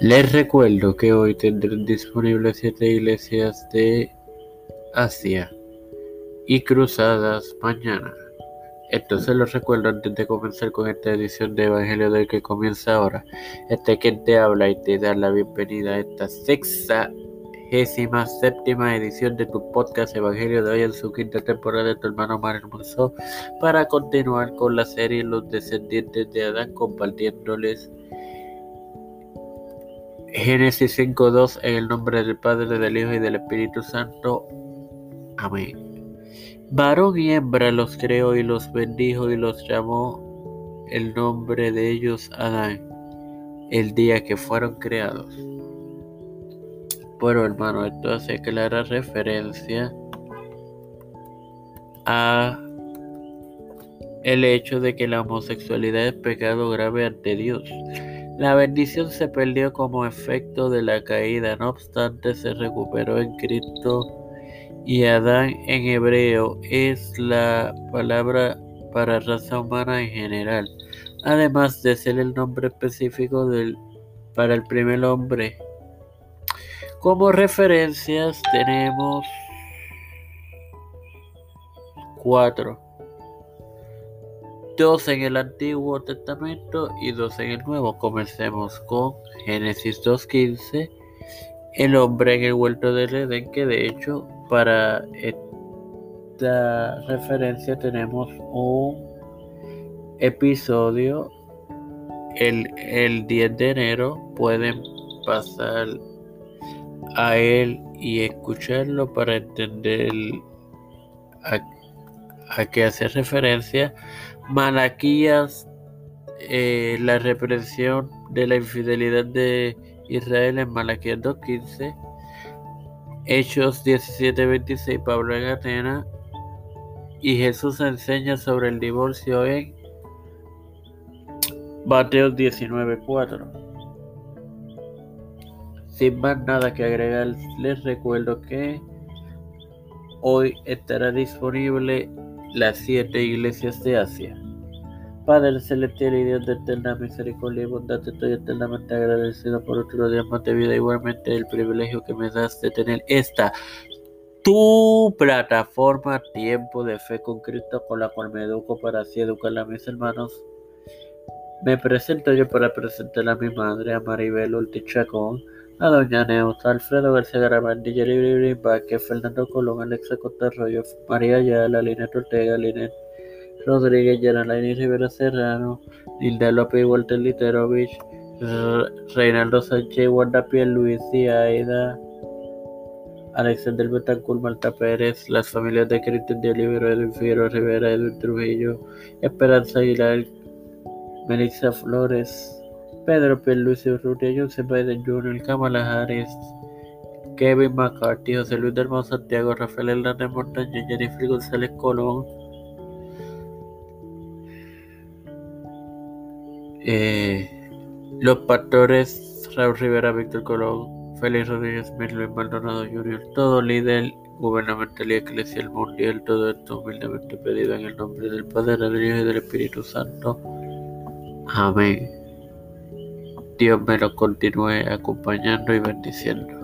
Les recuerdo que hoy tendrán disponibles siete iglesias de Asia y cruzadas mañana. Entonces los recuerdo antes de comenzar con esta edición de Evangelio del que comienza ahora. Este quien te habla y te da la bienvenida a esta sexta séptima edición de tu podcast Evangelio de hoy en su quinta temporada de tu hermano Mar Hermoso para continuar con la serie Los descendientes de Adán compartiéndoles Génesis 5.2 en el nombre del Padre, del Hijo y del Espíritu Santo. Amén. Varón y hembra los creó y los bendijo y los llamó el nombre de ellos Adán, el día que fueron creados. Bueno, hermano, esto hace clara referencia a el hecho de que la homosexualidad es pecado grave ante Dios. La bendición se perdió como efecto de la caída, no obstante se recuperó en Cristo y Adán en hebreo es la palabra para raza humana en general, además de ser el nombre específico del, para el primer hombre. Como referencias tenemos cuatro dos en el Antiguo Testamento y dos en el Nuevo. Comencemos con Génesis 2.15, el hombre en el huerto del Edén, que de hecho para esta referencia tenemos un episodio el, el 10 de enero. Pueden pasar a él y escucharlo para entender a, a qué hace referencia Malaquías, eh, la represión de la infidelidad de Israel en Malaquías 2.15, Hechos 17.26, Pablo en Atenas, y Jesús enseña sobre el divorcio en Mateo 19.4. Sin más nada que agregar, les recuerdo que hoy estará disponible las siete iglesias de Asia. Padre celestial y Dios de eterna misericordia y bondad, estoy eternamente agradecido por otro día más de vida, igualmente el privilegio que me das de tener esta tu plataforma Tiempo de Fe con Cristo, con la cual me educo para así educar a mis hermanos. Me presento yo para presentar a mi madre, a Maribel Ultichacón a Doña Neus, Alfredo García Garabandi, Jerry Vázquez, Fernando Colón, Alexa Costa Arroyo, María Ayala, Linet Ortega, Linet Rodríguez, Yanalaini Rivera Serrano, Hilda López, Walter Literovich, Reinaldo Sánchez, Wanda Piel, Luis y Aida, Alexander Betancourt, Malta Pérez, las familias de Cristian de Olivero, Edwin Figueroa Rivera, Edwin Trujillo, Esperanza Aguilar, Melissa Flores, Pedro Pierluisi Urrutia, Joseph Biden Jr., Kamala Harris, Kevin McCarthy, José Luis del Santiago, Rafael Hernández Montaña, Jennifer González Colón, eh, los pastores Raúl Rivera, Víctor Colón, Félix Rodríguez, Luis Maldonado Jr., todo líder gubernamental y eclesial mundial, todo esto humildemente pedido en el nombre del Padre, del Hijo y del Espíritu Santo. Amén. Dios me lo continúe acompañando y bendiciendo.